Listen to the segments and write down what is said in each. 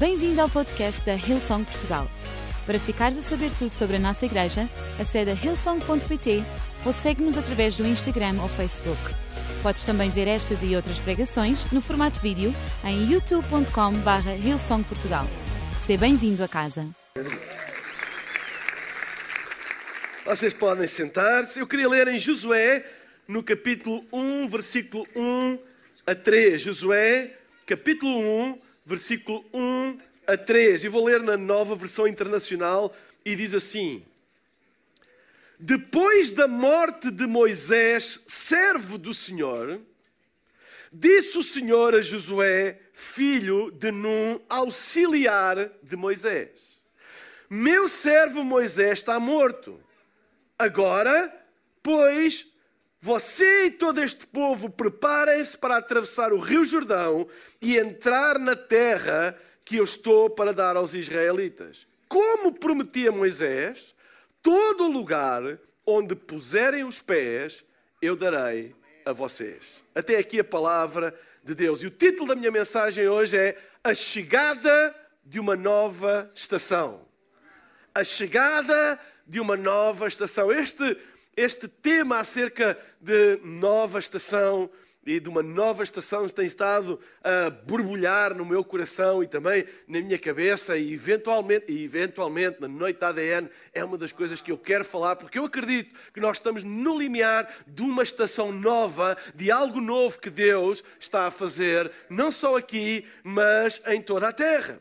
Bem-vindo ao podcast da Hillsong Portugal. Para ficares a saber tudo sobre a nossa igreja, acede a hillsong.pt ou segue-nos através do Instagram ou Facebook. Podes também ver estas e outras pregações no formato vídeo em youtube.com.br hillsongportugal. Seja bem-vindo a casa. Vocês podem sentar-se. Eu queria ler em Josué, no capítulo 1, versículo 1 a 3. Josué, capítulo 1, versículo 1 a 3. E vou ler na nova versão internacional e diz assim: Depois da morte de Moisés, servo do Senhor, disse o Senhor a Josué, filho de Num, auxiliar de Moisés: Meu servo Moisés está morto. Agora, pois, você e todo este povo preparem-se para atravessar o rio Jordão e entrar na terra que eu estou para dar aos israelitas. Como prometia Moisés, todo lugar onde puserem os pés, eu darei a vocês. Até aqui a palavra de Deus. E o título da minha mensagem hoje é A Chegada de uma Nova Estação. A Chegada de uma Nova Estação. Este este tema acerca de nova estação e de uma nova estação tem estado a borbulhar no meu coração e também na minha cabeça e eventualmente, e eventualmente na noite da ADN é uma das coisas que eu quero falar porque eu acredito que nós estamos no limiar de uma estação nova, de algo novo que Deus está a fazer, não só aqui, mas em toda a terra.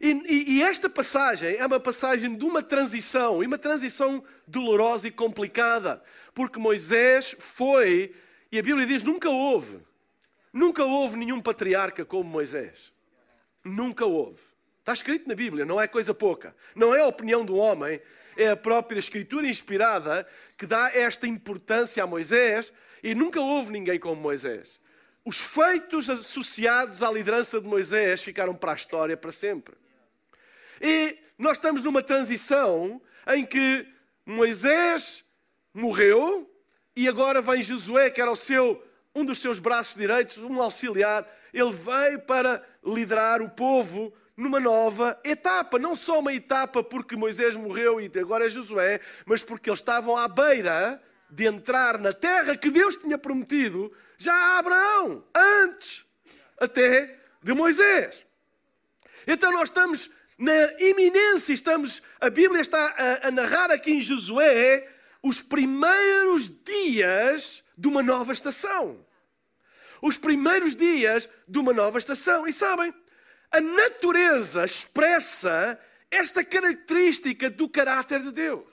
E, e, e, esta passagem é uma passagem de uma transição, e uma transição dolorosa e complicada, porque Moisés foi, e a Bíblia diz: nunca houve, nunca houve nenhum patriarca como Moisés. Nunca houve. Está escrito na Bíblia, não é coisa pouca. Não é a opinião do homem, é a própria Escritura inspirada que dá esta importância a Moisés, e nunca houve ninguém como Moisés. Os feitos associados à liderança de Moisés ficaram para a história para sempre. E nós estamos numa transição em que Moisés morreu e agora vem Josué, que era o seu, um dos seus braços direitos, um auxiliar. Ele veio para liderar o povo numa nova etapa. Não só uma etapa porque Moisés morreu e agora é Josué, mas porque eles estavam à beira de entrar na terra que Deus tinha prometido já a Abraão, antes até de Moisés. Então nós estamos na iminência, estamos, a Bíblia está a, a narrar aqui em Josué os primeiros dias de uma nova estação. Os primeiros dias de uma nova estação. E sabem, a natureza expressa esta característica do caráter de Deus.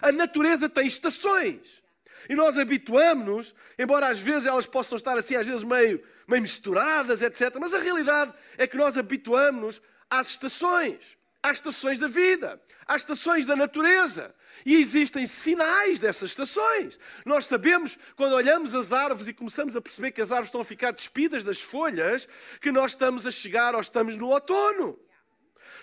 A natureza tem estações. E nós habituamos-nos, embora às vezes elas possam estar assim, às vezes meio, meio misturadas, etc. Mas a realidade é que nós habituamos-nos às estações, às estações da vida, às estações da natureza. E existem sinais dessas estações. Nós sabemos, quando olhamos as árvores e começamos a perceber que as árvores estão a ficar despidas das folhas, que nós estamos a chegar ou estamos no outono.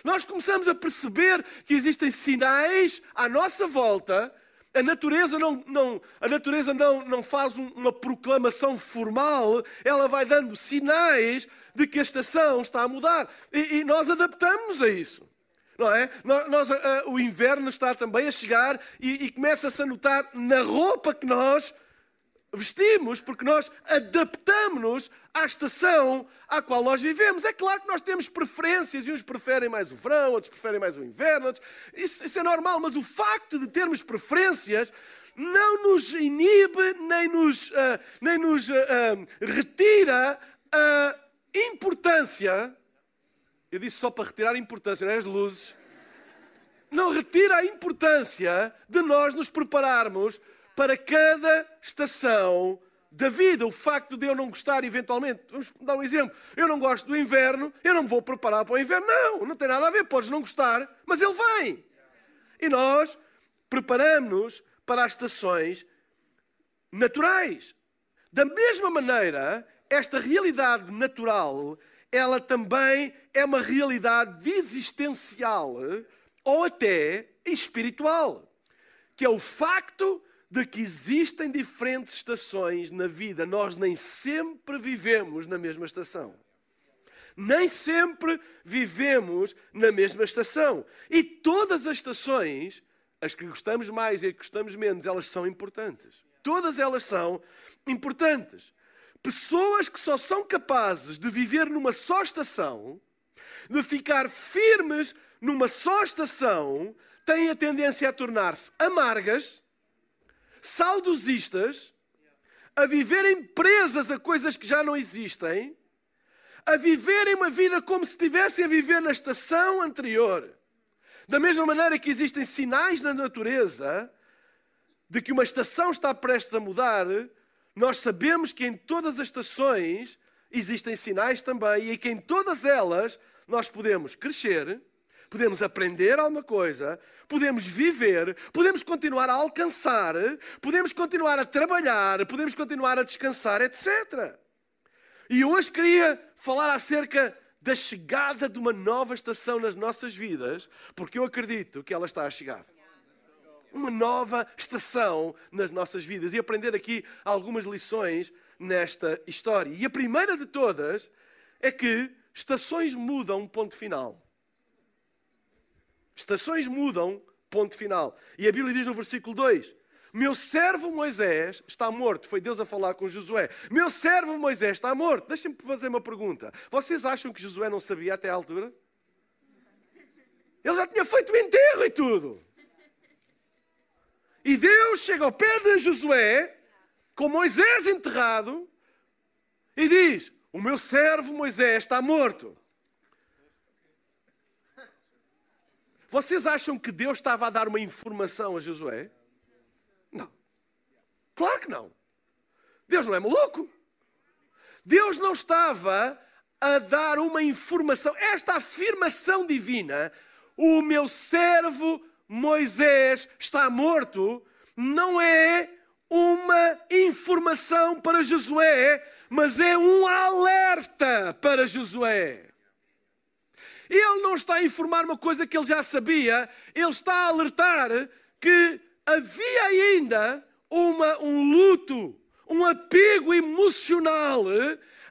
Nós começamos a perceber que existem sinais à nossa volta. A natureza não, não, a natureza não, não faz uma proclamação formal, ela vai dando sinais de que a estação está a mudar. E, e nós adaptamos a isso. Não é? Nós, uh, o inverno está também a chegar e, e começa-se a notar na roupa que nós vestimos, porque nós adaptamos-nos à estação à qual nós vivemos. É claro que nós temos preferências, e uns preferem mais o verão, outros preferem mais o inverno, outros... isso, isso, é normal, mas o facto de termos preferências não nos inibe, nem nos, uh, nem nos uh, retira a importância, eu disse só para retirar a importância, não é as luzes, não retira a importância de nós nos prepararmos para cada estação da vida. O facto de eu não gostar, eventualmente, vamos dar um exemplo, eu não gosto do inverno, eu não me vou preparar para o inverno. Não, não tem nada a ver, podes não gostar, mas ele vem. E nós preparamos-nos para as estações naturais. Da mesma maneira, esta realidade natural, ela também é uma realidade existencial ou até espiritual, que é o facto de que existem diferentes estações na vida. Nós nem sempre vivemos na mesma estação. Nem sempre vivemos na mesma estação. E todas as estações, as que gostamos mais e as que gostamos menos, elas são importantes. Todas elas são importantes. Pessoas que só são capazes de viver numa só estação, de ficar firmes numa só estação, têm a tendência a tornar-se amargas, saudosistas, a viverem presas a coisas que já não existem, a viverem uma vida como se estivessem a viver na estação anterior. Da mesma maneira que existem sinais na natureza de que uma estação está prestes a mudar, nós sabemos que em todas as estações existem sinais também e que em todas elas nós podemos crescer, podemos aprender alguma coisa, podemos viver, podemos continuar a alcançar, podemos continuar a trabalhar, podemos continuar a descansar, etc. E hoje queria falar acerca da chegada de uma nova estação nas nossas vidas, porque eu acredito que ela está a chegar. Uma nova estação nas nossas vidas e aprender aqui algumas lições nesta história. E a primeira de todas é que estações mudam, ponto final. Estações mudam, ponto final. E a Bíblia diz no versículo 2: Meu servo Moisés está morto. Foi Deus a falar com Josué. Meu servo Moisés está morto. Deixem-me fazer uma pergunta. Vocês acham que Josué não sabia até à altura? Ele já tinha feito o enterro e tudo. E Deus chega ao pé de Josué, com Moisés enterrado, e diz: O meu servo Moisés está morto. Vocês acham que Deus estava a dar uma informação a Josué? Não. Claro que não. Deus não é maluco. Deus não estava a dar uma informação. Esta afirmação divina, o meu servo Moisés está morto, não é uma informação para Josué, mas é um alerta para Josué. Ele não está a informar uma coisa que ele já sabia, ele está a alertar que havia ainda uma, um luto, um apego emocional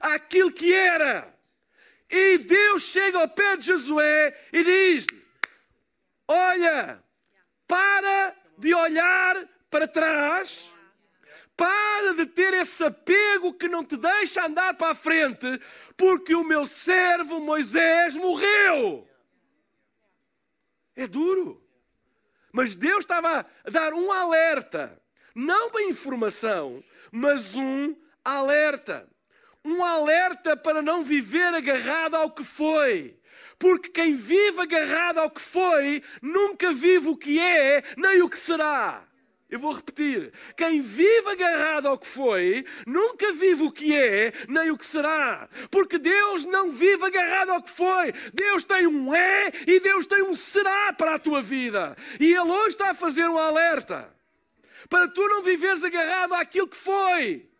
àquilo que era. E Deus chega ao pé de Josué e diz: Olha, para de olhar para trás para de ter esse apego que não te deixa andar para a frente, porque o meu servo Moisés morreu. É duro. Mas Deus estava a dar um alerta, não uma informação, mas um alerta. Um alerta para não viver agarrado ao que foi. Porque quem vive agarrado ao que foi, nunca vive o que é, nem o que será. Eu vou repetir. Quem vive agarrado ao que foi, nunca vive o que é, nem o que será. Porque Deus não vive agarrado ao que foi. Deus tem um é e Deus tem um será para a tua vida. E Ele hoje está a fazer um alerta. Para tu não viveres agarrado àquilo que foi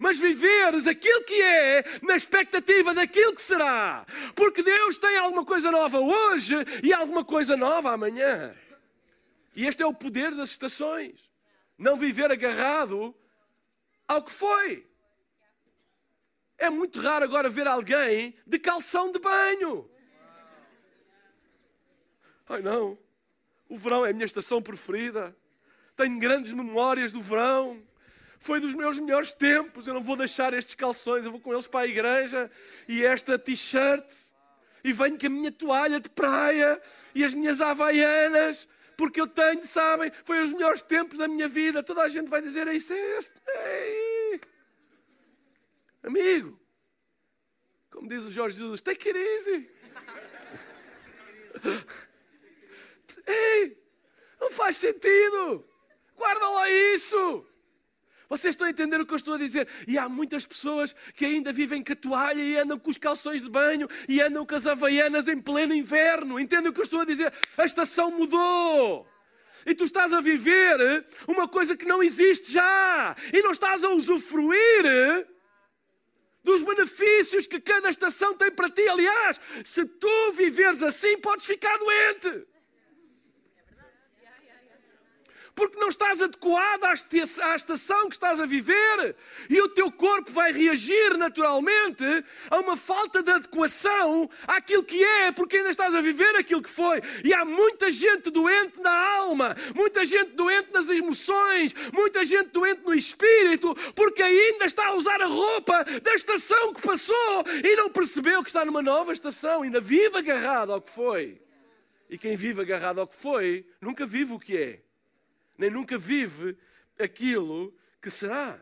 mas viveres aquilo que é na expectativa daquilo que será. Porque Deus tem alguma coisa nova hoje e alguma coisa nova amanhã. E este é o poder das estações não viver agarrado ao que foi. É muito raro agora ver alguém de calção de banho. Ai não, o verão é a minha estação preferida. Tenho grandes memórias do verão. Foi dos meus melhores tempos. Eu não vou deixar estes calções, eu vou com eles para a igreja e esta t-shirt. E venho com a minha toalha de praia e as minhas havaianas porque eu tenho, sabem, foi os melhores tempos da minha vida. Toda a gente vai dizer é isso, é este. Ei. Amigo, como diz o Jorge Jesus, take it easy. Ei, não faz sentido. Guarda lá isso. Vocês estão a entender o que eu estou a dizer? E há muitas pessoas que ainda vivem com a toalha e andam com os calções de banho e andam com as havaianas em pleno inverno. Entendem o que eu estou a dizer? A estação mudou. E tu estás a viver uma coisa que não existe já. E não estás a usufruir dos benefícios que cada estação tem para ti. Aliás, se tu viveres assim, podes ficar doente. Porque não estás adequado à estação que estás a viver. E o teu corpo vai reagir naturalmente a uma falta de adequação àquilo que é, porque ainda estás a viver aquilo que foi. E há muita gente doente na alma, muita gente doente nas emoções, muita gente doente no espírito, porque ainda está a usar a roupa da estação que passou e não percebeu que está numa nova estação, ainda vive agarrado ao que foi. E quem vive agarrado ao que foi, nunca vive o que é, nem nunca vive aquilo que será.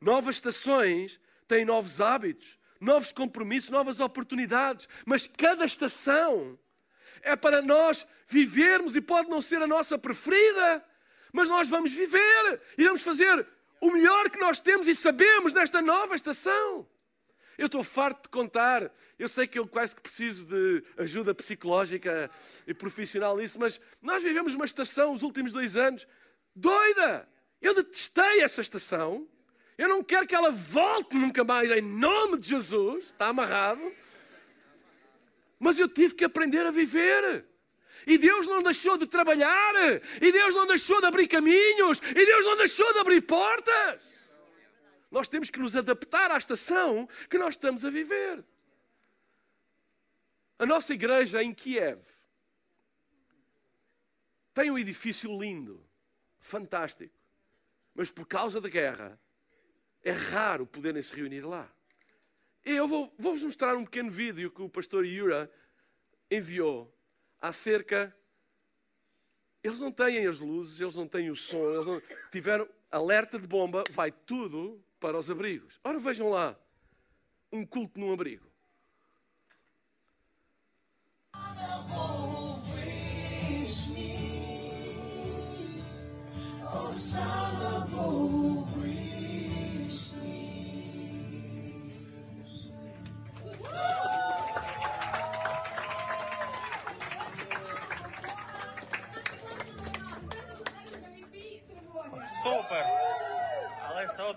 Novas estações têm novos hábitos, novos compromissos, novas oportunidades, mas cada estação é para nós vivermos e pode não ser a nossa preferida, mas nós vamos viver e vamos fazer o melhor que nós temos e sabemos nesta nova estação. Eu estou farto de contar. Eu sei que eu quase que preciso de ajuda psicológica e profissional nisso, mas nós vivemos uma estação os últimos dois anos doida. Eu detestei essa estação. Eu não quero que ela volte nunca mais, em nome de Jesus. Está amarrado. Mas eu tive que aprender a viver. E Deus não deixou de trabalhar. E Deus não deixou de abrir caminhos. E Deus não deixou de abrir portas. Nós temos que nos adaptar à estação que nós estamos a viver. A nossa igreja em Kiev tem um edifício lindo, fantástico, mas por causa da guerra é raro poderem se reunir lá. Eu vou, vou-vos mostrar um pequeno vídeo que o pastor Yura enviou acerca. Eles não têm as luzes, eles não têm o som, eles não tiveram alerta de bomba, vai tudo para os abrigos. Ora, vejam lá, um culto num abrigo.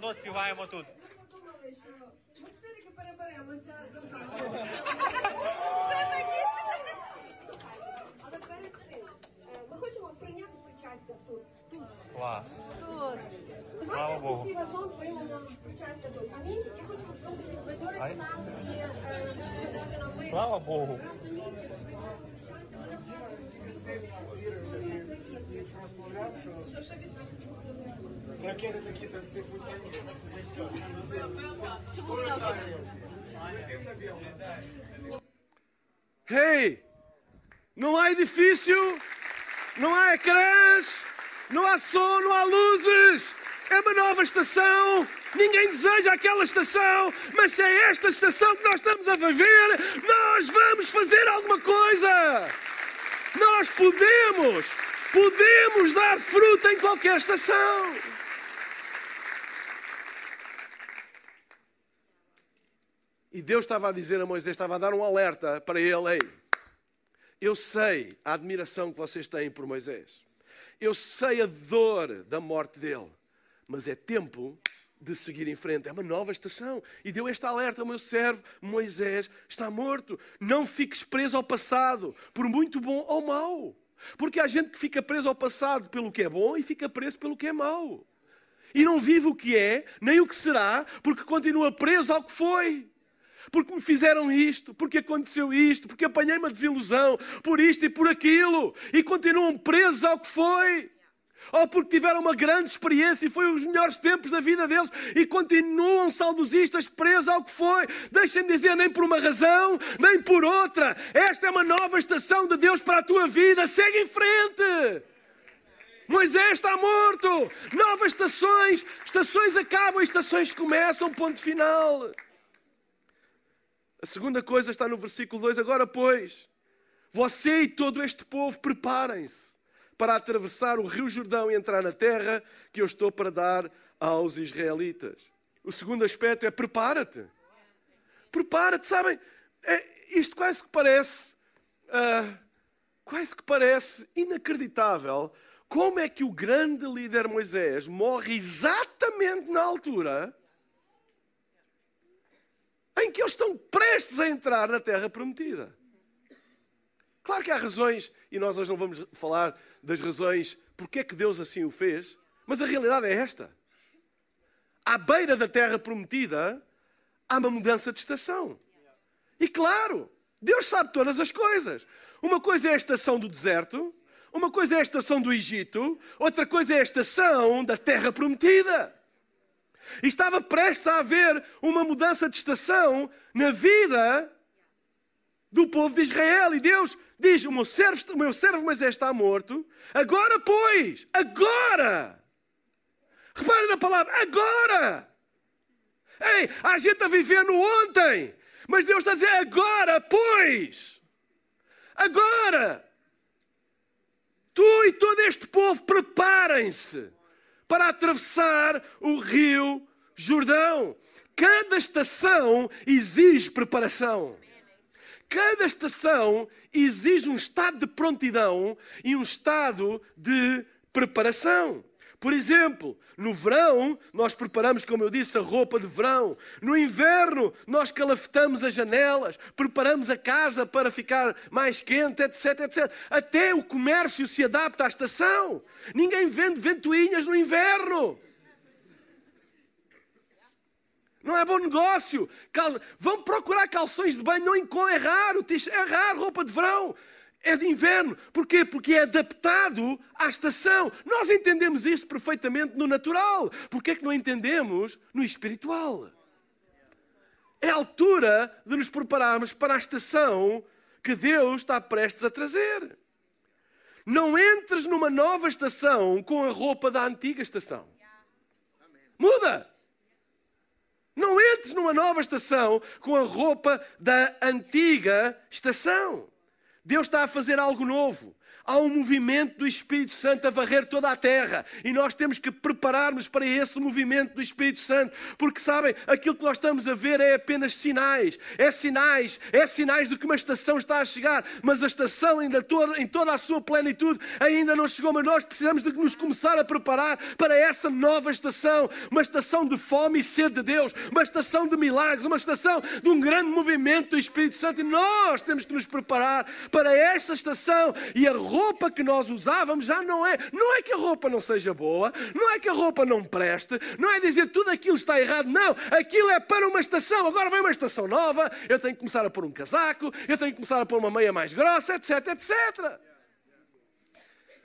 Одно співаємо тут. Ми все-таки переберемося до Але перед цим ми хочемо прийняти причастя тут. Клас. Тут. Слава Богу. Всі разом приймемо причастя тут. Амінь. Я хочу просто підбадьорити нас і дати нам ми. Слава Богу. Ракети такі то типу Hey, não há edifício, não há ecrãs, não há som, não há luzes. É uma nova estação. Ninguém deseja aquela estação, mas se é esta estação que nós estamos a viver, nós vamos fazer alguma coisa. Nós podemos, podemos dar fruto em qualquer estação. E Deus estava a dizer a Moisés, estava a dar um alerta para ele: Ei, eu sei a admiração que vocês têm por Moisés, eu sei a dor da morte dele, mas é tempo de seguir em frente. É uma nova estação. E deu este alerta ao meu servo: Moisés está morto. Não fiques preso ao passado, por muito bom ou mau. Porque há gente que fica preso ao passado pelo que é bom e fica preso pelo que é mau. E não vive o que é, nem o que será, porque continua preso ao que foi porque me fizeram isto, porque aconteceu isto, porque apanhei uma desilusão, por isto e por aquilo, e continuam presos ao que foi. Ou porque tiveram uma grande experiência e foi os melhores tempos da vida deles e continuam saudosistas presos ao que foi. Deixem-me dizer, nem por uma razão, nem por outra. Esta é uma nova estação de Deus para a tua vida. Segue em frente. Moisés está morto. Novas estações. Estações acabam, estações começam. Ponto final. A segunda coisa está no versículo 2. Agora, pois, você e todo este povo preparem-se para atravessar o rio Jordão e entrar na terra que eu estou para dar aos israelitas. O segundo aspecto é prepara-te. Prepara-te, sabem? É, isto quase que parece, uh, quase que parece inacreditável. Como é que o grande líder Moisés morre exatamente na altura em que eles estão prestes a entrar na terra prometida. Claro que há razões, e nós hoje não vamos falar das razões porque é que Deus assim o fez, mas a realidade é esta. À beira da terra prometida, há uma mudança de estação. E claro, Deus sabe todas as coisas. Uma coisa é a estação do deserto, uma coisa é a estação do Egito, outra coisa é a estação da terra prometida. E estava prestes a haver uma mudança de estação na vida do povo de Israel. E Deus diz: O meu servo, o meu servo Moisés está morto. Agora, pois, agora. Repare na palavra, agora. Ei, há gente a viver no ontem. Mas Deus está a dizer: agora, pois. Agora. Tu e todo este povo preparem-se para atravessar o rio Jordão. Cada estação exige preparação. Cada estação exige um estado de prontidão e um estado de preparação. Por exemplo, no verão, nós preparamos, como eu disse, a roupa de verão. No inverno, nós calafetamos as janelas, preparamos a casa para ficar mais quente, etc, etc. Até o comércio se adapta à estação. Ninguém vende ventoinhas no inverno. Não é bom negócio. Cal... Vão procurar calções de banho, não encontram. É raro, é raro roupa de verão é de inverno. Porquê? Porque é adaptado à estação. Nós entendemos isto perfeitamente no natural. Porquê é que não entendemos no espiritual? É a altura de nos prepararmos para a estação que Deus está prestes a trazer. Não entres numa nova estação com a roupa da antiga estação. Muda! Não entres numa nova estação com a roupa da antiga estação. Deus está a fazer algo novo. Há um movimento do Espírito Santo a varrer toda a terra. E nós temos que preparar-nos para esse movimento do Espírito Santo, porque sabem, aquilo que nós estamos a ver é apenas sinais, é sinais, é sinais de que uma estação está a chegar, mas a estação ainda toda, em toda a sua plenitude ainda não chegou, mas nós precisamos de nos começar a preparar para essa nova estação, uma estação de fome e sede de Deus, uma estação de milagres, uma estação de um grande movimento do Espírito Santo. E nós temos que nos preparar para essa estação. E a roupa que nós usávamos já não é. Não é que a roupa não seja boa, não é que a roupa não preste, não é dizer tudo aquilo está errado, não. Aquilo é para uma estação. Agora vem uma estação nova, eu tenho que começar a pôr um casaco, eu tenho que começar a pôr uma meia mais grossa, etc, etc.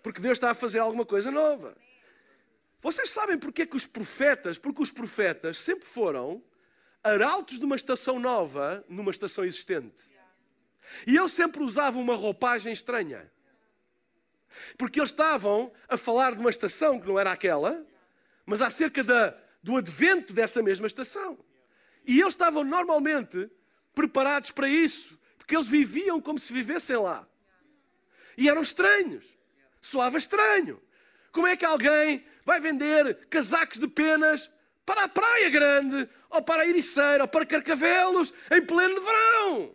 Porque Deus está a fazer alguma coisa nova. Vocês sabem porque é que os profetas, porque os profetas sempre foram arautos de uma estação nova numa estação existente. E eles sempre usavam uma roupagem estranha. Porque eles estavam a falar de uma estação que não era aquela, mas acerca da, do advento dessa mesma estação. E eles estavam normalmente preparados para isso, porque eles viviam como se vivessem lá. E eram estranhos. Soava estranho. Como é que alguém vai vender casacos de penas para a Praia Grande, ou para a Ericeira, ou para Carcavelos, em pleno verão?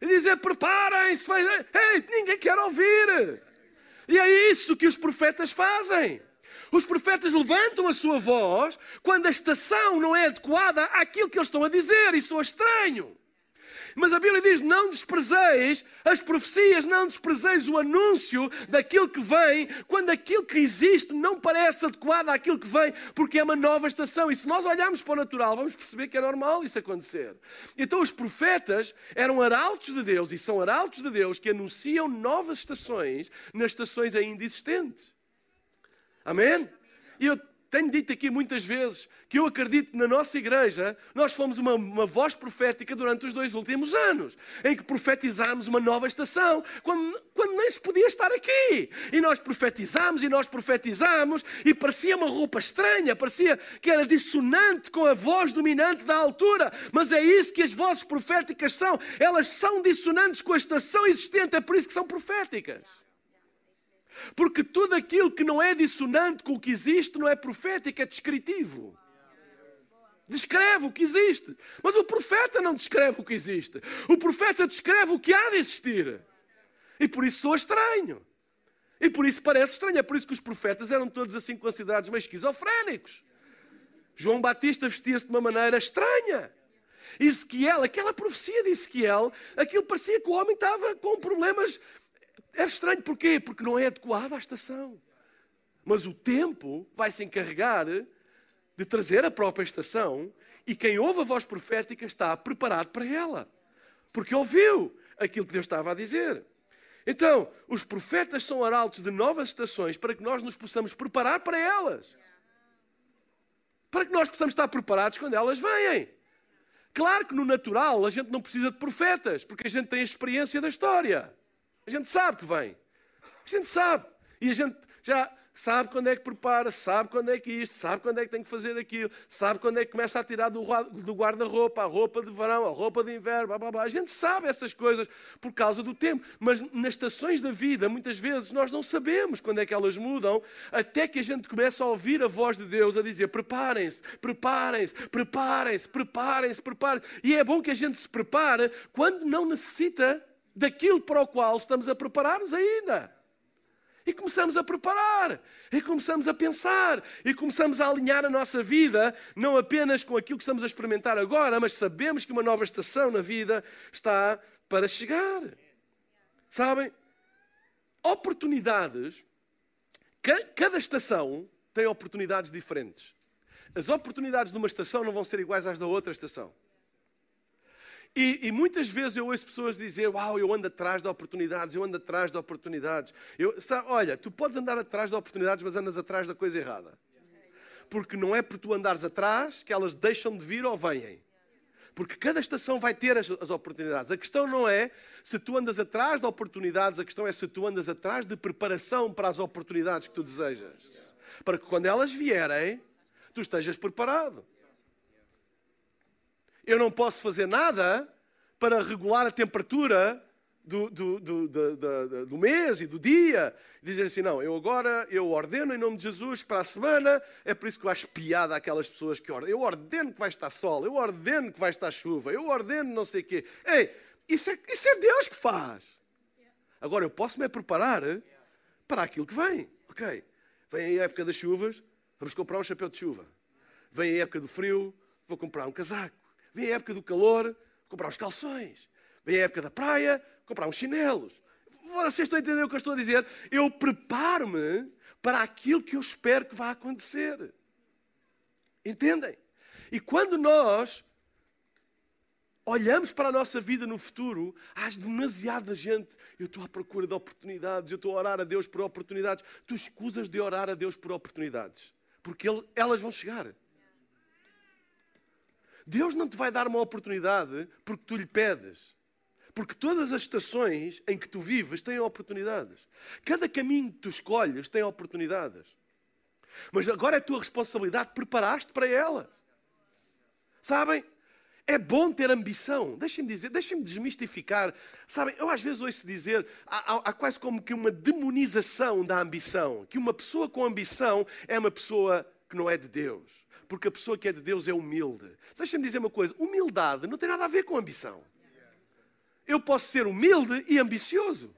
E dizer: preparem-se, ei, ninguém quer ouvir. E é isso que os profetas fazem. Os profetas levantam a sua voz quando a estação não é adequada àquilo que eles estão a dizer e soa estranho. Mas a Bíblia diz: não desprezeis as profecias, não desprezeis o anúncio daquilo que vem, quando aquilo que existe não parece adequado àquilo que vem, porque é uma nova estação. E se nós olharmos para o natural, vamos perceber que é normal isso acontecer. Então os profetas eram arautos de Deus e são arautos de Deus que anunciam novas estações nas estações ainda existentes. Amém? E eu tenho dito aqui muitas vezes que eu acredito que na nossa igreja nós fomos uma, uma voz profética durante os dois últimos anos, em que profetizámos uma nova estação, quando, quando nem se podia estar aqui. E nós profetizámos e nós profetizámos, e parecia uma roupa estranha, parecia que era dissonante com a voz dominante da altura, mas é isso que as vozes proféticas são, elas são dissonantes com a estação existente, é por isso que são proféticas. Porque tudo aquilo que não é dissonante com o que existe não é profético, é descritivo. Descreve o que existe. Mas o profeta não descreve o que existe. O profeta descreve o que há de existir. E por isso sou estranho. E por isso parece estranho. É por isso que os profetas eram todos assim considerados meio esquizofrénicos. João Batista vestia-se de uma maneira estranha. Ezequiel, aquela profecia de Ezequiel, aquilo parecia que o homem estava com problemas É estranho porquê? Porque não é adequado à estação. Mas o tempo vai se encarregar de trazer a própria estação e quem ouve a voz profética está preparado para ela. Porque ouviu aquilo que Deus estava a dizer. Então, os profetas são arautos de novas estações para que nós nos possamos preparar para elas. Para que nós possamos estar preparados quando elas vêm. Claro que no natural a gente não precisa de profetas, porque a gente tem a experiência da história. A gente sabe que vem. A gente sabe. E a gente já sabe quando é que prepara, sabe quando é que isto, sabe quando é que tem que fazer aquilo, sabe quando é que começa a tirar do, guarda-roupa, a roupa de verão, a roupa de inverno, blá, blá, blá. A gente sabe essas coisas por causa do tempo, mas nas estações da vida, muitas vezes, nós não sabemos quando é que elas mudam, até que a gente começa a ouvir a voz de Deus a dizer: preparem-se, preparem-se, preparem-se, preparem-se, preparem-se. E é bom que a gente se prepare quando não necessita daquilo para o qual estamos a preparar-nos ainda. E começamos a preparar, e começamos a pensar, e começamos a alinhar a nossa vida, não apenas com aquilo que estamos a experimentar agora, mas sabemos que uma nova estação na vida está para chegar. Sabem? Oportunidades, cada estação tem oportunidades diferentes. As oportunidades de uma estação não vão ser iguais às da outra estação. E, e, muitas vezes eu ouço pessoas dizer: Uau, eu ando atrás de oportunidades, eu ando atrás de oportunidades. Eu, sabe, olha, tu podes andar atrás de oportunidades, mas andas atrás da coisa errada. Porque não é por tu andares atrás que elas deixam de vir ou vêm. Porque cada estação vai ter as, as oportunidades. A questão não é se tu andas atrás de oportunidades, a questão é se tu andas atrás de preparação para as oportunidades que tu desejas. Para que quando elas vierem, tu estejas preparado. Eu não posso fazer nada para regular a temperatura do, do, do, do, mês e do dia. Dizem assim, não, eu agora eu ordeno em nome de Jesus para a semana, é por isso que eu acho piada aquelas pessoas que ordenam. Eu ordeno que vai estar sol, eu ordeno que vai estar chuva, eu ordeno não sei o quê. Ei, isso é, isso é Deus que faz. Agora eu posso me preparar para aquilo que vem. Ok, vem a época das chuvas, vamos comprar um chapéu de chuva. Vem a época do frio, vou comprar um casaco. Vem a época do calor, comprar os calções. Vem a época da praia, comprar uns chinelos. Vocês estão a entender o que eu estou a dizer? Eu preparo-me para aquilo que eu espero que vá acontecer. Entendem? E quando nós olhamos para a nossa vida no futuro, há demasiada gente. Eu estou à procura de oportunidades, eu estou a orar a Deus por oportunidades. Tu escusas de orar a Deus por oportunidades, porque elas vão chegar. Deus não te vai dar uma oportunidade porque tu lhe pedes. Porque todas as estações em que tu vives têm oportunidades. Cada caminho que tu escolhes tem oportunidades. Mas agora é tua responsabilidade preparar-te para elas. Sabem? É bom ter ambição. Deixem-me dizer, deixem-me desmistificar. Sabem, eu às vezes ouço dizer, há, há, quase como que uma demonização da ambição. Que uma pessoa com ambição é uma pessoa que não é de Deus porque a pessoa que é de Deus é humilde. Deixa-me dizer uma coisa: humildade não tem nada a ver com ambição. Eu posso ser humilde e ambicioso.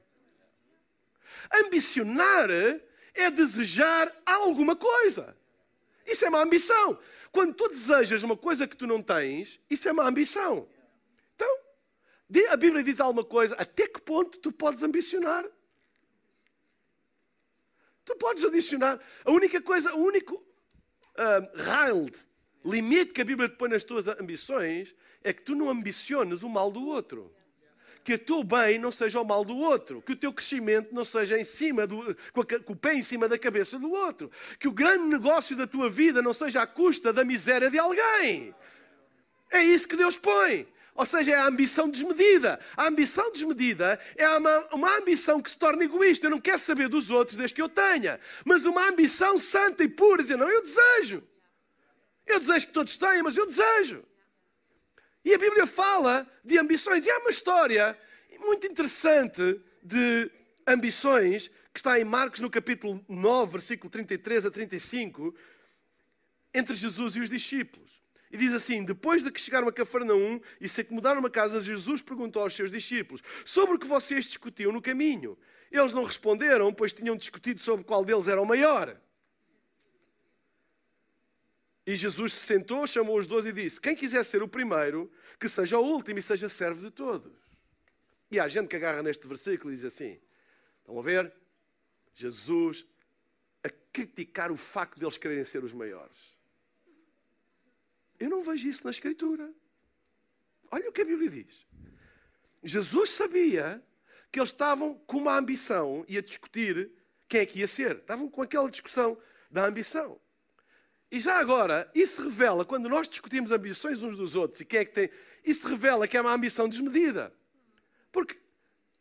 Ambicionar é desejar alguma coisa. Isso é uma ambição. Quando tu desejas uma coisa que tu não tens, isso é uma ambição. Então, a Bíblia diz alguma coisa, até que ponto tu podes ambicionar? Tu podes adicionar. A única coisa, o único, uh, limite que a Bíblia te põe nas tuas ambições, é que tu não ambiciones o mal do outro. Que o teu bem não seja o mal do outro. Que o teu crescimento não seja em cima do, com, a, com o pé em cima da cabeça do outro. Que o grande negócio da tua vida não seja à custa da miséria de alguém. É isso que Deus põe. Ou seja, é a ambição desmedida. A ambição desmedida é uma, uma, ambição que se torna egoísta. Eu não quero saber dos outros desde que eu tenha. Mas uma ambição santa e pura, dizer, não, eu desejo. Eu desejo que todos tenham, mas eu desejo. E a Bíblia fala de ambições. E há uma história muito interessante de ambições que está em Marcos no capítulo 9, versículo 33 a 35, entre Jesus e os discípulos. E diz assim: Depois de que chegaram a Cafarnaum e se acomodaram uma casa, Jesus perguntou aos seus discípulos: Sobre o que vocês discutiam no caminho? Eles não responderam, pois tinham discutido sobre qual deles era o maior. E Jesus se sentou, chamou os doze e disse: Quem quiser ser o primeiro, que seja o último e seja servo de todos. E há gente que agarra neste versículo e diz assim: Estão a ver? Jesus a criticar o facto deles quererem ser os maiores. Eu não vejo isso na Escritura. Olha o que a Bíblia diz. Jesus sabia que eles estavam com uma ambição e a discutir quem é que ia ser. Estavam com aquela discussão da ambição. E já agora, isso revela, quando nós discutimos ambições uns dos outros e quem é que tem, isso revela que é uma ambição desmedida. Porque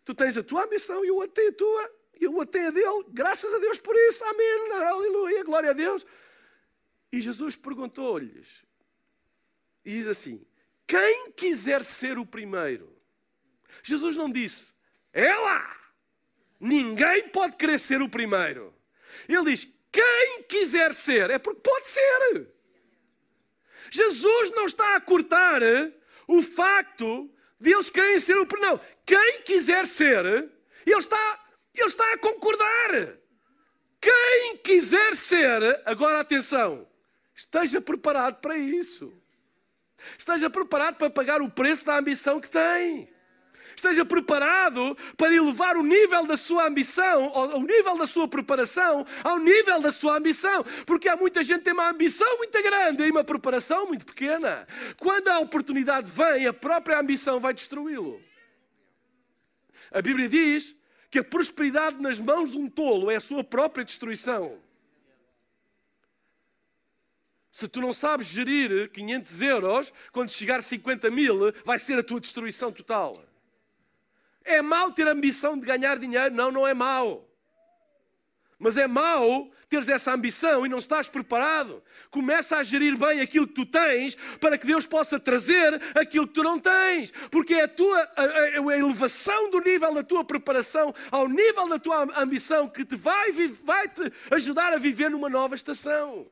tu tens a tua ambição e o outro tem a tua, e o outro tem a dele. Graças a Deus por isso. Amém. Aleluia. Glória a Deus. E Jesus perguntou-lhes, e diz assim: Quem quiser ser o primeiro? Jesus não disse, é lá! Ninguém pode querer ser o primeiro. Ele diz: quem quiser ser, é porque pode ser. Jesus não está a cortar o facto de eles querem ser o primeiro. Não. Quem quiser ser, ele está, ele está a concordar. Quem quiser ser, agora atenção, esteja preparado para isso. Esteja preparado para pagar o preço da ambição que tem esteja preparado para elevar o nível da sua ambição, o nível da sua preparação, ao nível da sua ambição. Porque há muita gente que tem uma ambição muito grande e uma preparação muito pequena. Quando a oportunidade vem, a própria ambição vai destruí-lo. A Bíblia diz que a prosperidade nas mãos de um tolo é a sua própria destruição. Se tu não sabes gerir 500 euros, quando chegar a 50 mil, vai ser a tua destruição total. É mau ter ambição de ganhar dinheiro? Não, não é mau. Mas é mau teres essa ambição e não estás preparado. Começa a gerir bem aquilo que tu tens para que Deus possa trazer aquilo que tu não tens. Porque é a tua a, a, a elevação do nível da tua preparação ao nível da tua ambição que te vai, vai te ajudar a viver numa nova estação.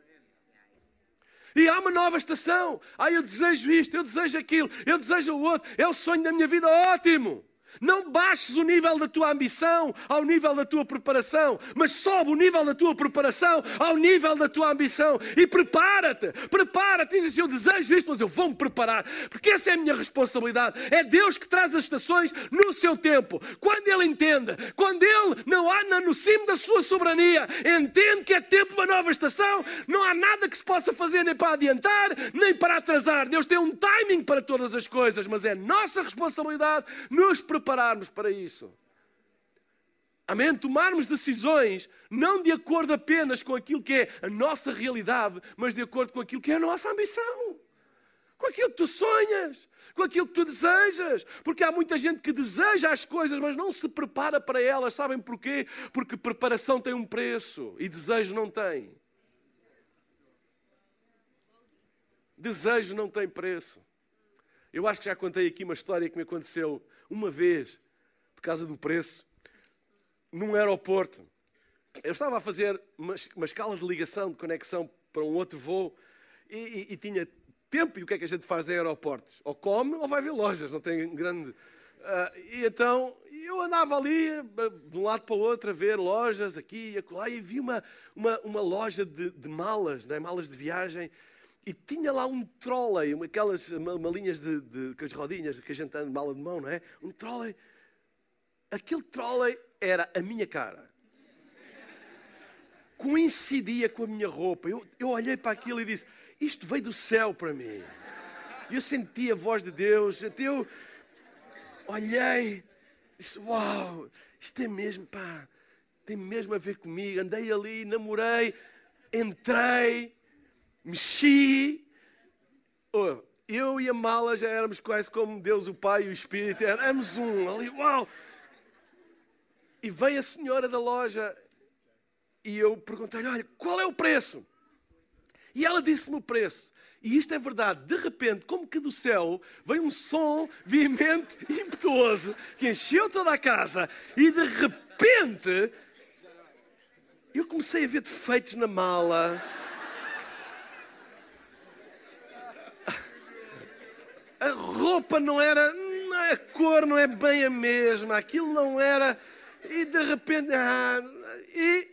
E há uma nova estação. Ah, eu desejo isto, eu desejo aquilo, eu desejo o outro. É o sonho da minha vida, ótimo. Não baixes o nível da tua ambição ao nível da tua preparação, mas sobe o nível da tua preparação ao nível da tua ambição e prepara-te, prepara-te. Diz: Eu desejo isto, mas eu vou-me preparar, porque essa é a minha responsabilidade. É Deus que traz as estações no seu tempo. Quando Ele entende, quando Ele não anda no cimo da sua soberania, entende que é tempo de uma nova estação, não há nada que se possa fazer nem para adiantar, nem para atrasar. Deus tem um timing para todas as coisas, mas é nossa responsabilidade nos preparar prepararmos para isso. Amém? Tomarmos decisões não de acordo apenas com aquilo que é a nossa realidade, mas de acordo com aquilo que é a nossa ambição. Com aquilo que tu sonhas, com aquilo que tu desejas. Porque há muita gente que deseja as coisas, mas não se prepara para elas. Sabem porquê? Porque preparação tem um preço e desejo não tem. Desejo não tem preço. Eu acho que já contei aqui uma história que me aconteceu uma vez, por causa do preço, num aeroporto. Eu estava a fazer uma, uma escala de ligação, de conexão para um outro voo e, e, e, tinha tempo. E o que é que a gente faz em aeroportos? Ou come ou vai ver lojas, não tem grande. Uh, e então eu andava ali, de um lado para o outro, a ver lojas aqui e acolá, e vi uma, uma, uma loja de, de malas, né? malas de viagem e tinha lá um trolley, aquelas malinhas de, de, com as rodinhas que a gente anda mala de mão, não é? Um trolley. Aquele trolley era a minha cara. Coincidia com a minha roupa. Eu, eu olhei para aquilo e disse: Isto veio do céu para mim. Eu senti a voz de Deus. Até eu olhei, disse: Uau, isto é mesmo, pá, tem mesmo a ver comigo. Andei ali, namorei, entrei mexi. Eu e a mala já éramos quase como Deus, o Pai e o Espírito. Éramos um ali, uau! E veio a senhora da loja e eu perguntei-lhe: olha, qual é o preço? E ela disse-me o preço. E isto é verdade. De repente, como que do céu, veio um som veemente e impetuoso que encheu toda a casa. E de repente, eu comecei a ver defeitos na mala. A roupa não era, a cor não é bem a mesma, aquilo não era, e de repente, ah, e?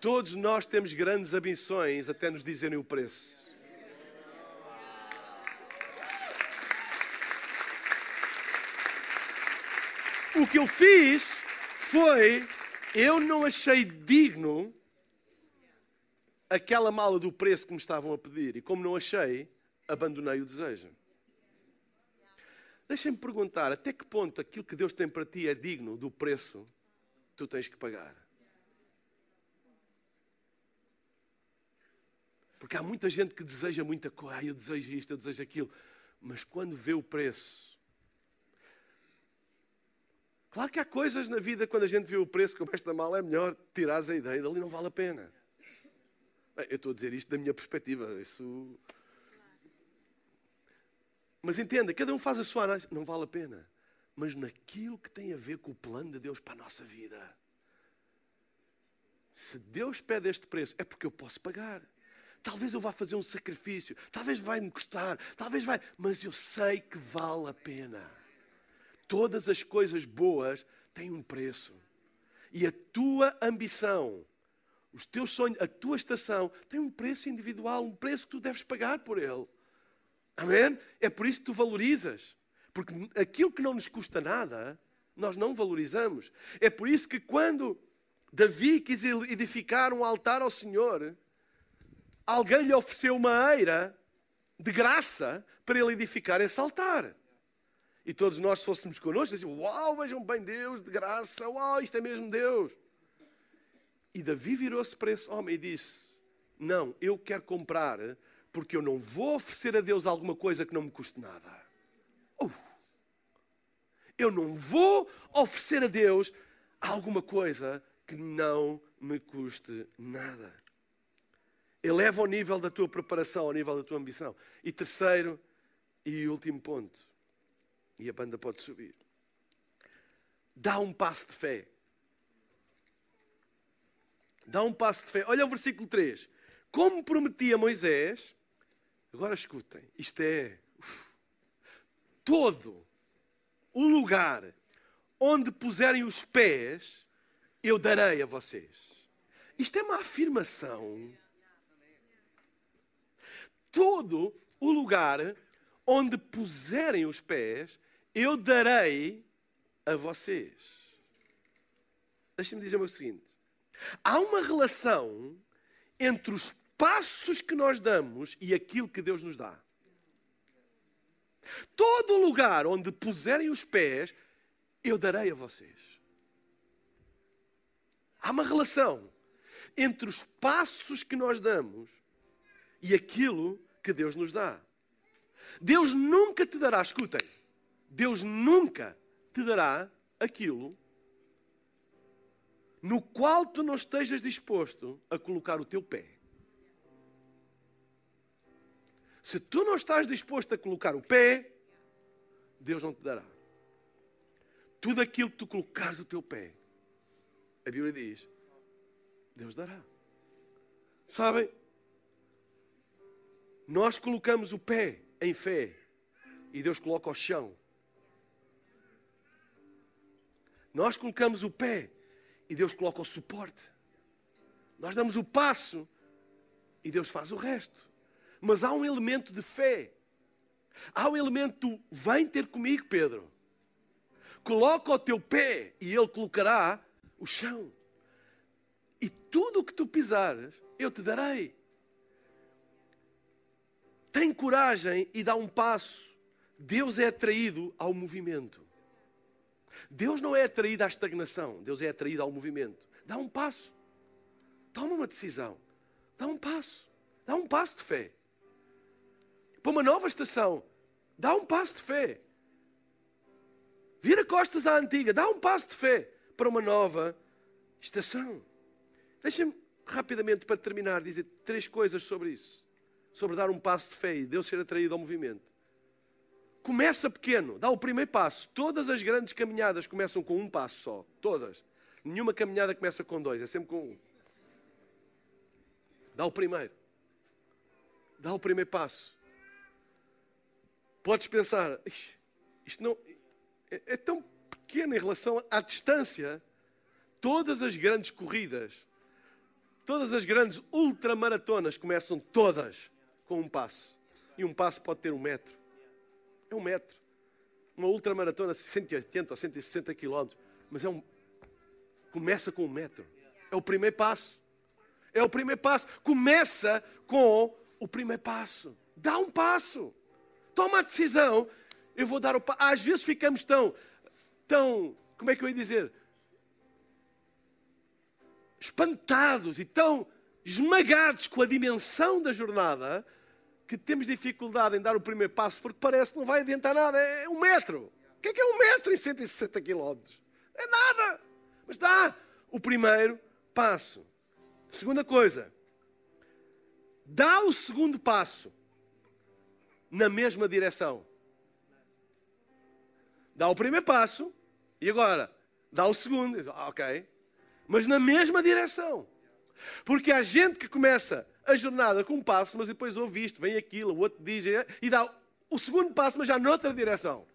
Todos nós temos grandes ambições até nos dizerem o preço. O que eu fiz foi, eu não achei digno aquela mala do preço que me estavam a pedir. E como não achei, abandonei o desejo. Deixem-me perguntar, até que ponto aquilo que Deus tem para ti é digno do preço que tu tens que pagar? Porque há muita gente que deseja muita coisa, ah, eu desejo isto, eu desejo aquilo, mas quando vê o preço. Claro que há coisas na vida, quando a gente vê o preço, como esta mala, é melhor tirares a ideia, dali não vale a pena. Bem, eu estou a dizer isto da minha perspectiva, isso. Mas entenda, cada um faz a sua análise, não vale a pena. Mas naquilo que tem a ver com o plano de Deus para a nossa vida. Se Deus pede este preço, é porque eu posso pagar. Talvez eu vá fazer um sacrifício, talvez vai-me custar, talvez vai, mas eu sei que vale a pena. Todas as coisas boas têm um preço. E a tua ambição, os teus sonhos, a tua estação tem um preço individual, um preço que tu deves pagar por ele. Amém? É por isso que tu valorizas. Porque aquilo que não nos custa nada, nós não valorizamos. É por isso que quando Davi quis edificar um altar ao Senhor, alguém lhe ofereceu uma eira de graça para ele edificar esse altar. E todos nós, se fôssemos connosco, dizíamos: Uau, vejam bem Deus, de graça, uau, isto é mesmo Deus. E Davi virou-se para esse homem e disse: Não, eu quero comprar, porque eu não vou oferecer a Deus alguma coisa que não me custe nada. Uh, eu não vou oferecer a Deus alguma coisa que não me custe nada. Eleva o nível da tua preparação, ao nível da tua ambição. E terceiro e último ponto, e a banda pode subir. Dá um passo de fé. Dá um passo de fé. Olha o versículo 3. Como prometia Moisés, agora escutem, isto é uf, todo o lugar onde puserem os pés, eu darei a vocês. Isto é uma afirmação todo o lugar onde puserem os pés, eu darei a vocês. Deixem-me dizer o seguinte: há uma relação entre os passos que nós damos e aquilo que Deus nos dá. Todo lugar onde puserem os pés, eu darei a vocês. Há uma relação entre os passos que nós damos e aquilo que Deus nos dá. Deus nunca te dará, escutem, Deus nunca te dará aquilo no qual tu não estejas disposto a colocar o teu pé. Se tu não estás disposto a colocar o pé, Deus não te dará. Tudo aquilo que tu colocares o teu pé, a Bíblia diz, Deus dará. Sabem? Nós colocamos o pé em fé e Deus coloca o chão. Nós colocamos o pé e Deus coloca o suporte. Nós damos o passo e Deus faz o resto. Mas há um elemento de fé. Há um elemento, vem ter comigo, Pedro. Coloca o teu pé e ele colocará o chão. E tudo o que tu pisares, eu te darei. Tem coragem e dá um passo. Deus é atraído ao movimento. Deus não é atraído à estagnação, Deus é atraído ao movimento. Dá um passo. Toma uma decisão. Dá um passo. Dá um passo de fé. Para uma nova estação, dá um passo de fé. Vira costas à antiga, dá um passo de fé para uma nova estação. Deixa-me rapidamente, para terminar, dizer três coisas sobre isso sobre dar um passo de fé e Deus ser atraído ao movimento. Começa pequeno, dá o primeiro passo. Todas as grandes caminhadas começam com um passo só. Todas. Nenhuma caminhada começa com dois, é sempre com um. Dá o primeiro. Dá o primeiro passo. Podes pensar, isto não é, é tão pequeno em relação à distância. Todas as grandes corridas, todas as grandes ultramaratonas começam todas com um passo. E um passo pode ter um metro. É um metro. uma ultramaratona 180 ou 160 quilómetros, mas é um, começa com um metro. É o primeiro passo. É o primeiro passo. Começa com o primeiro passo. Dá um passo. Toma a decisão. Eu vou dar o passo. Às vezes ficamos tão, tão, como é que eu ia dizer? Espantados e tão esmagados com a dimensão da jornada que temos dificuldade em dar o primeiro passo porque parece que não vai adiantar nada. É um metro. O que é que é um metro em 160 quilómetros? É nada. Mas dá o primeiro passo. Segunda coisa, dá o segundo passo na mesma direção. Dá o primeiro passo e agora dá o segundo. Ah, ok. Mas na mesma direção. Porque há gente que começa a jornada com um passo, mas depois ouve isto, vem aquilo, o outro diz, e dá o segundo passo, mas já noutra direção.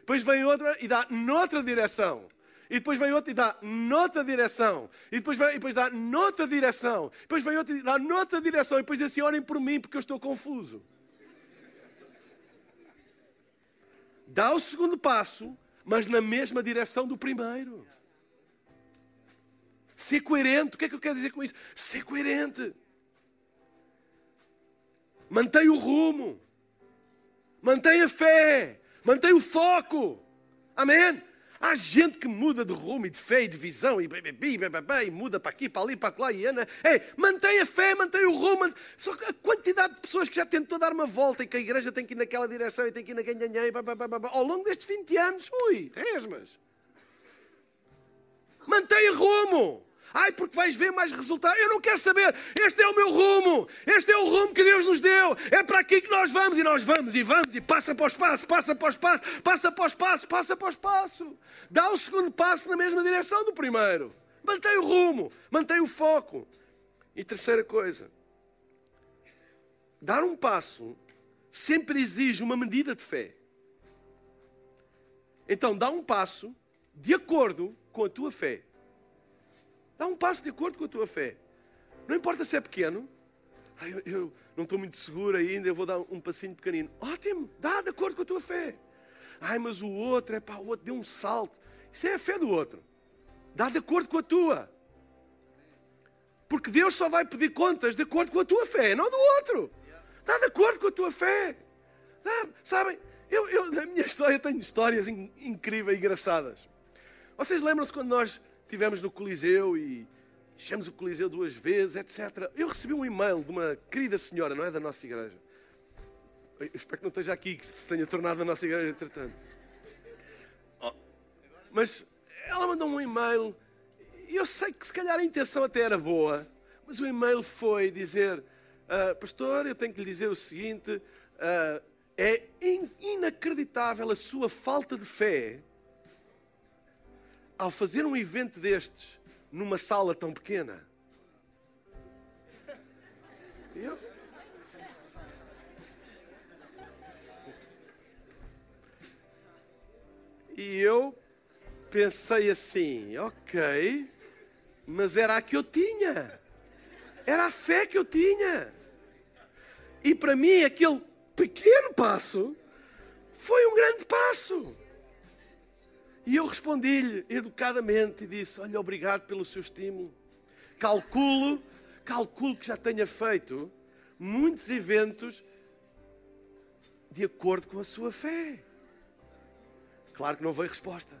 Depois vem outra e dá noutra direção. E depois vem outro e dá noutra direção. E depois, vem, e depois dá noutra direção. Depois vem outro e dá noutra direção. E depois diz assim: orem por mim porque eu estou confuso. Dá o segundo passo, mas na mesma direção do primeiro. Ser coerente. O que é que eu quero dizer com isso? Ser coerente. Mantém o rumo. Mantém a fé. Mantém o foco. Amém? Há gente que muda de rumo e de fé e de visão e, e muda para aqui, para ali, para lá e anda. Ei, mantém a fé, mantém o rumo. Só que a quantidade de pessoas que já tentou dar uma volta e que a igreja tem que ir naquela direção e tem que ir na ganhanhã ao longo destes 20 anos, ui, resmas. Mantém o rumo. Ai, porque vais ver mais resultados. Eu não quero saber. Este é o meu rumo. Este é o rumo que Deus nos deu. É para aqui que nós vamos. E nós vamos e vamos. E passa para o espaço, passa para o espaço, passa para o espaço, passa para o espaço. Dá o segundo passo na mesma direção do primeiro. Mantém o rumo. Mantém o foco. E terceira coisa. Dar um passo sempre exige uma medida de fé. Então, dá um passo de acordo com a tua fé. Dá um passo de acordo com a tua fé. Não importa se é pequeno. Ai, eu, eu, não estou muito seguro ainda, eu vou dar um passinho pequenino. Ótimo, dá de acordo com a tua fé. Ai, mas o outro, é para o outro deu um salto. Isso é a fé do outro. Dá de acordo com a tua. Porque Deus só vai pedir contas de acordo com a tua fé, não do outro. Dá de acordo com a tua fé. Dá, sabem, eu, eu, na minha história tenho histórias in, incríveis engraçadas. Vocês lembram-se quando nós estivemos no Coliseu e enchemos o Coliseu duas vezes, etc. Eu recebi um e-mail de uma querida senhora, não é da nossa igreja. Eu espero que não esteja aqui, que se tenha tornado a nossa igreja entretanto. Oh, mas ela mandou um e-mail e eu sei que se calhar a intenção até era boa, mas o e-mail foi dizer: ah, Pastor, eu tenho que lhe dizer o seguinte. Uh, é inacreditável a sua falta de fé ao fazer um evento destes numa sala tão pequena. Eu? E eu pensei assim, ok, mas era a que eu tinha. Era a fé que eu tinha. E para mim aquele pequeno passo foi um grande passo. E eu respondi-lhe educadamente e disse: Olha, obrigado pelo seu estímulo. Calculo, calculo que já tenha feito muitos eventos de acordo com a sua fé. Claro que não veio resposta.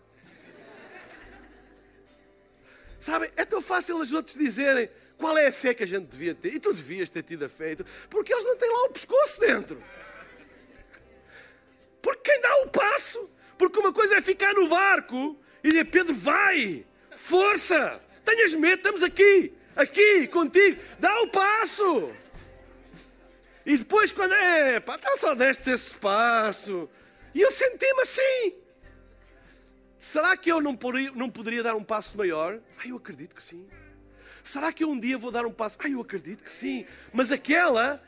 Sabem, é tão fácil os outros dizerem qual é a fé que a gente devia ter. E tu devias ter tido a fé. Porque eles não têm lá o pescoço dentro. Porque quem dá o passo porque uma coisa é ficar no barco e dizer, Pedro, vai, força, tenhas medo, estamos aqui, aqui, contigo, dá o passo. E depois, quando é, pá, então só deste esse passo. E eu senti-me assim. Será que eu não poderia, não poderia dar um passo maior? Ah, eu acredito que sim. Será que eu um dia vou dar um passo? Ah, eu acredito que sim. Mas aquela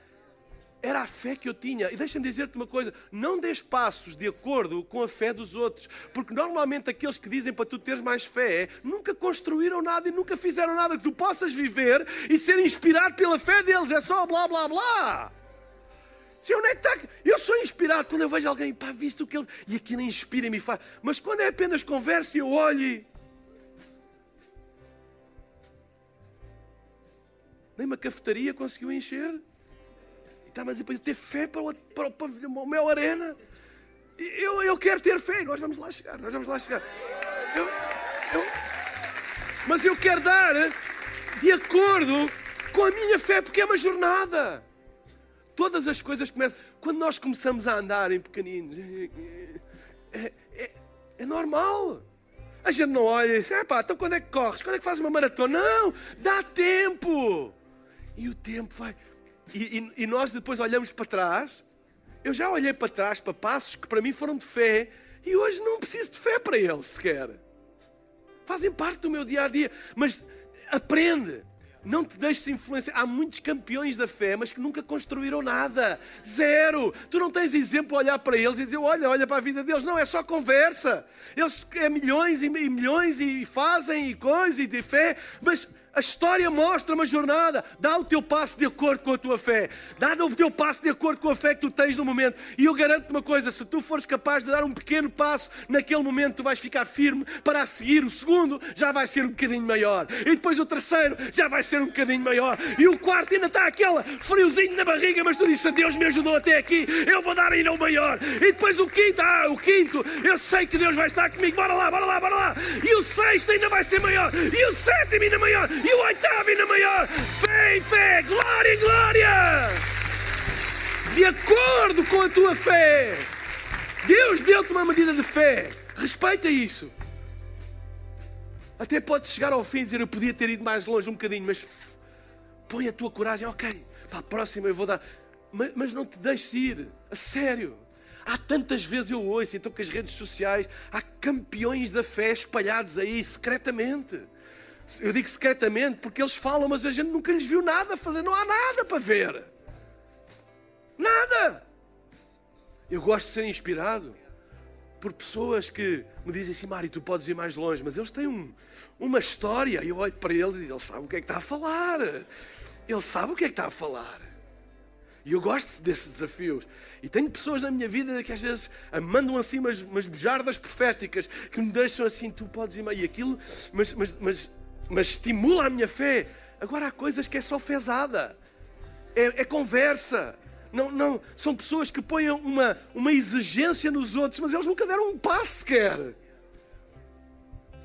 era a fé que eu tinha. E deixa-me dizer-te uma coisa: não dês passos de acordo com a fé dos outros, porque normalmente aqueles que dizem para tu teres mais fé nunca construíram nada e nunca fizeram nada que tu possas viver e ser inspirado pela fé deles. É só blá blá blá. É que está? Eu sou inspirado quando eu vejo alguém, pá, visto o que ele. E aquilo inspira-me e faz. Mas quando é apenas conversa e eu olho e. Nem uma cafetaria conseguiu encher. A dizer para eu ter fé para o, para, para o meu arena. Eu, eu quero ter fé. Nós vamos lá chegar. Nós vamos lá chegar. Eu, eu, mas eu quero dar de acordo com a minha fé, porque é uma jornada. Todas as coisas começam. Quando nós começamos a andar em pequeninos, é, é, é normal. A gente não olha e diz, pá, então quando é que corres? Quando é que fazes uma maratona? Não, dá tempo. E o tempo vai. E, e, e nós depois olhamos para trás. Eu já olhei para trás para passos que para mim foram de fé. E hoje não preciso de fé para eles sequer. Fazem parte do meu dia a dia. Mas aprende. Não te deixes influenciar. Há muitos campeões da fé, mas que nunca construíram nada. Zero. Tu não tens exemplo a olhar para eles e dizer: olha, olha para a vida deles. Não, é só conversa. Eles é milhões e milhões e fazem e coisas e de fé, mas a história mostra uma jornada. Dá o teu passo de acordo com a tua fé. Dá o teu passo de acordo com a fé que tu tens no momento. E eu garanto-te uma coisa: se tu fores capaz de dar um pequeno passo, naquele momento tu vais ficar firme para a seguir. O segundo já vai ser um bocadinho maior. E depois o terceiro já vai ser um bocadinho maior. E o quarto ainda está aquele friozinho na barriga, mas tu disse: Deus me ajudou até aqui, eu vou dar ainda o maior. E depois o quinto, ah, o quinto, eu sei que Deus vai estar comigo. Bora lá, bora lá, bora lá. E o sexto ainda vai ser maior. E o sétimo ainda maior. E o oitavo ainda maior. Fé em fé, glória em glória. De acordo com a tua fé. Deus deu-te uma medida de fé. Respeita isso. Até podes chegar ao fim e dizer: Eu podia ter ido mais longe um bocadinho, mas põe a tua coragem. Ok, para a próxima eu vou dar. Mas, mas não te deixes ir. A sério. Há tantas vezes eu ouço, então, que as redes sociais, há campeões da fé espalhados aí secretamente. Eu digo secretamente porque eles falam, mas a gente nunca lhes viu nada fazer. Não há nada para ver. Nada. Eu gosto de ser inspirado por pessoas que me dizem assim, Mário, tu podes ir mais longe, mas eles têm um, uma história. E eu olho para eles e digo, ele sabe o que é que está a falar. Ele sabe o que é que está a falar. E eu gosto desses desafios. E tenho pessoas na minha vida que às vezes mandam assim umas, umas bujardas proféticas que me deixam assim, tu podes ir mais. E aquilo, mas, mas, mas mas estimula a minha fé. Agora há coisas que é só fezada, é, é conversa. Não, não, são pessoas que põem uma, uma exigência nos outros, mas eles nunca deram um passo sequer.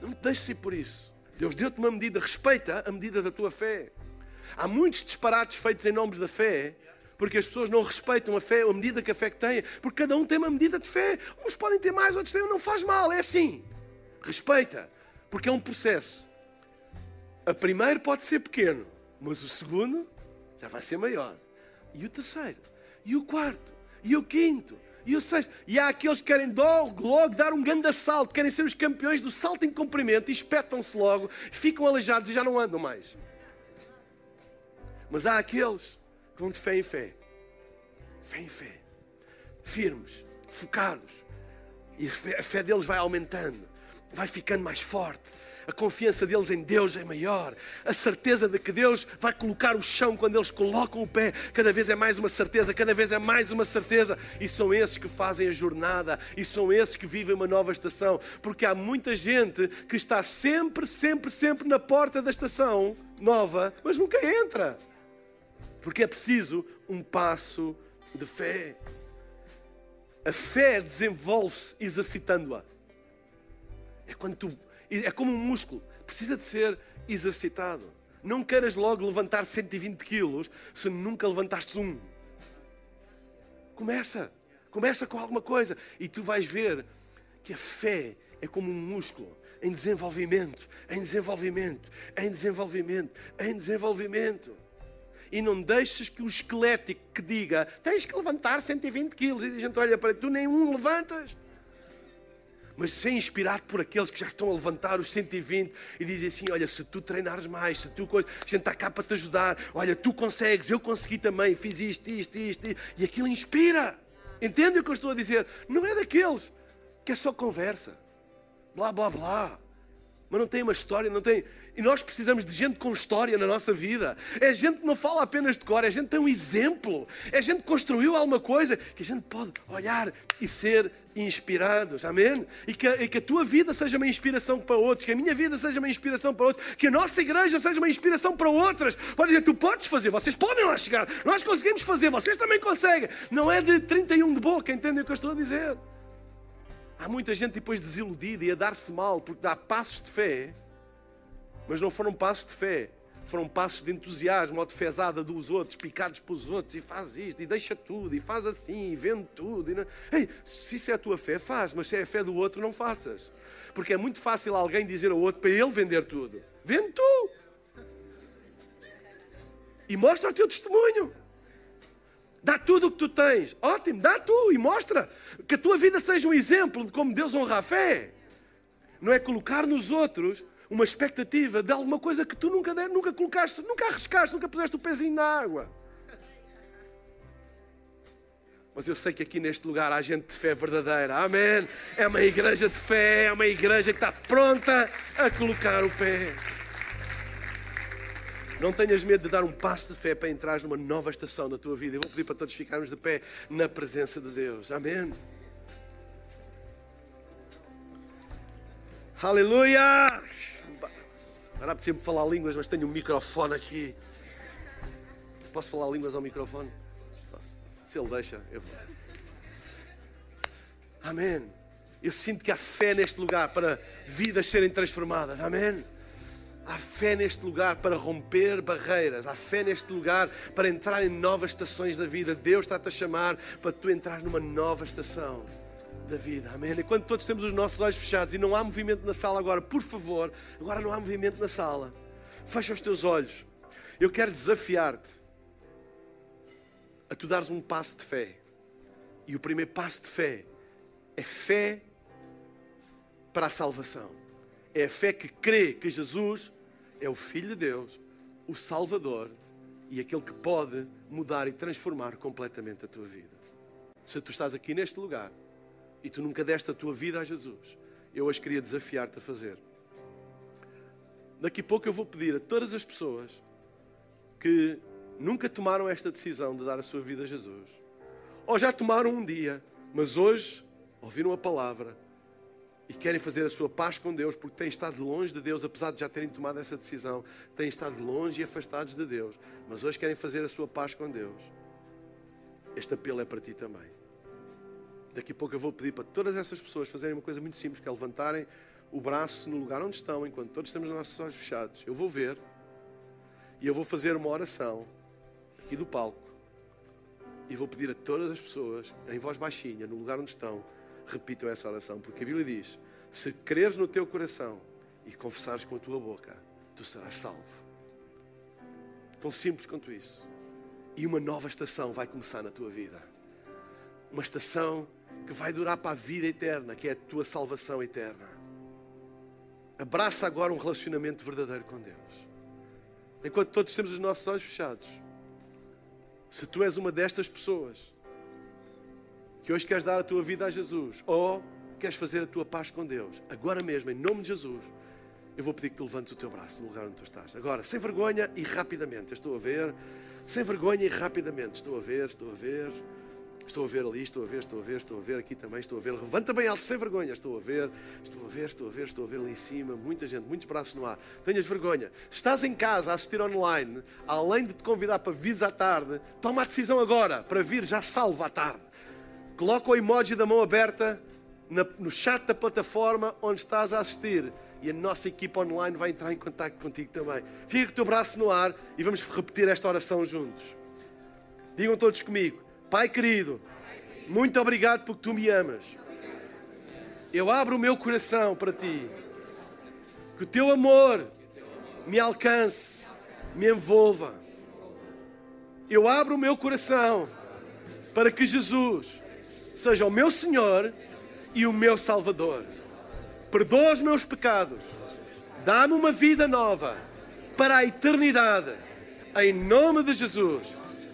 Não te deixes ir por isso. Deus deu-te uma medida, respeita a medida da tua fé. Há muitos disparates feitos em nomes da fé, porque as pessoas não respeitam a fé, a medida que a fé que têm, porque cada um tem uma medida de fé. Uns podem ter mais, outros têm, não faz mal, é assim. Respeita, porque é um processo. A primeiro pode ser pequeno, mas o segundo já vai ser maior. E o terceiro, e o quarto, e o quinto, e o sexto. E há aqueles que querem logo, logo dar um grande assalto, querem ser os campeões do salto em comprimento e espetam-se logo, ficam aleijados e já não andam mais. Mas há aqueles que vão de fé em fé. Fé em fé. Firmes, focados. E a fé deles vai aumentando, vai ficando mais forte a confiança deles em Deus é maior, a certeza de que Deus vai colocar o chão quando eles colocam o pé, cada vez é mais uma certeza, cada vez é mais uma certeza, e são esses que fazem a jornada, e são esses que vivem uma nova estação, porque há muita gente que está sempre, sempre, sempre na porta da estação nova, mas nunca entra, porque é preciso um passo de fé. A fé desenvolve-se exercitando-a. É quando tu é como um músculo, precisa de ser exercitado. Não queiras logo levantar 120 quilos se nunca levantaste um. Começa, começa com alguma coisa e tu vais ver que a fé é como um músculo em desenvolvimento, em desenvolvimento, em desenvolvimento, em desenvolvimento. E não deixes que o esquelético que diga tens que levantar 120 quilos e a gente olha para ti, tu nem um levantas mas ser inspirado por aqueles que já estão a levantar os 120 e dizem assim: Olha, se tu treinares mais, se tu. A gente está cá para te ajudar, olha, tu consegues, eu consegui também, fiz isto, isto, isto, isto. e aquilo inspira. Entende o que eu estou a dizer? Não é daqueles que é só conversa, blá, blá, blá. mas não tem uma história, não tem. E nós precisamos de gente com história na nossa vida. É gente que não fala apenas de cor, é gente que tem um exemplo. É gente que construiu alguma coisa que a gente pode olhar e ser inspirados. Amém? E que, e que a tua vida seja uma inspiração para outros, que a minha vida seja uma inspiração para outros, que a nossa igreja seja uma inspiração para outras. Pode dizer, tu podes fazer, vocês podem lá chegar, nós conseguimos fazer, vocês também conseguem. Não é de 31 de boca, entendem o que eu estou a dizer? Há muita gente depois desiludida e a dar-se mal porque dá passos de fé, mas não foram passos de fé, foram passos de entusiasmo ou de fezada dos outros, picados pelos outros, e faz isto, e deixa tudo, e faz assim, e vende tudo. E não... Ei, se isso é a tua fé, faz, mas se é a fé do outro, não faças. Porque é muito fácil alguém dizer ao outro para ele vender tudo. Vende tu! E mostra o teu testemunho. Dá tudo o que tu tens. Ótimo, dá tu e mostra. Que a tua vida seja um exemplo de como Deus honra a fé. Não é colocar nos outros uma expectativa de alguma coisa que tu nunca, nunca colocaste, nunca arriscaste, nunca puseste o pezinho na água. Mas eu sei que aqui neste lugar há gente de fé verdadeira. Amém. É uma igreja de fé, é uma igreja que está pronta a colocar o pé. Não tenhas medo de dar um passo de fé para entrar numa nova estação na tua vida. Eu vou pedir para todos ficarmos de pé na presença de Deus. Amém. Aleluia! Agora preciso falar línguas, mas tenho um microfone aqui. Posso falar línguas ao microfone? Posso. Se ele deixa, eu vou. Amém. Eu sinto que há fé neste lugar para vidas serem transformadas. Amém. Há fé neste lugar para romper barreiras. Há fé neste lugar para entrar em novas estações da vida. Deus está-te a chamar para tu entrar numa nova estação da vida. Amém? Enquanto todos temos os nossos olhos fechados e não há movimento na sala agora, por favor, agora não há movimento na sala. Fecha os teus olhos. Eu quero desafiar-te a tu dares um passo de fé. E o primeiro passo de fé é fé para a salvação. É a fé que crê que Jesus é o Filho de Deus, o Salvador e aquele que pode mudar e transformar completamente a tua vida. Se tu estás aqui neste lugar e tu nunca deste a tua vida a Jesus, eu hoje queria desafiar-te a fazer. Daqui a pouco eu vou pedir a todas as pessoas que nunca tomaram esta decisão de dar a sua vida a Jesus, ou já tomaram um dia, mas hoje ouviram a palavra e querem fazer a sua paz com Deus porque têm estado longe de Deus, apesar de já terem tomado essa decisão, têm estado longe e afastados de Deus, mas hoje querem fazer a sua paz com Deus. Este apelo é para ti também. Daqui a pouco eu vou pedir para todas essas pessoas fazerem uma coisa muito simples, que é levantarem o braço no lugar onde estão, enquanto todos temos os nossos olhos fechados. Eu vou ver e eu vou fazer uma oração aqui do palco e vou pedir a todas as pessoas, em voz baixinha, no lugar onde estão, repitam essa oração, porque a Bíblia diz: se creres no teu coração e confessares com a tua boca, tu serás salvo. Tão simples quanto isso. E uma nova estação vai começar na tua vida. Uma estação que vai durar para a vida eterna, que é a tua salvação eterna. Abraça agora um relacionamento verdadeiro com Deus. Enquanto todos temos os nossos olhos fechados, se tu és uma destas pessoas que hoje queres dar a tua vida a Jesus ou queres fazer a tua paz com Deus, agora mesmo, em nome de Jesus, eu vou pedir que tu levantes o teu braço no lugar onde tu estás. Agora, sem vergonha e rapidamente. Estou a ver. Sem vergonha e rapidamente. Estou a ver, estou a ver. Estou a ver ali, estou a ver, estou a ver, estou a ver aqui também, estou a ver. Levanta bem alto, sem vergonha. Estou a ver, estou a ver, estou a ver, estou a ver ali em cima. Muita gente, muitos braços no ar. Tenhas vergonha. Estás em casa a assistir online, além de te convidar para vir à tarde, toma a decisão agora para vir já salvo à tarde. Coloca o emoji da mão aberta no chat da plataforma onde estás a assistir e a nossa equipa online vai entrar em contato contigo também. Fica com o teu braço no ar e vamos repetir esta oração juntos. Digam todos comigo: Pai querido, muito obrigado porque tu me amas. Eu abro o meu coração para ti. Que o teu amor me alcance, me envolva. Eu abro o meu coração para que Jesus seja o meu Senhor e o meu Salvador. Perdoa os meus pecados. Dá-me uma vida nova para a eternidade. Em nome de Jesus.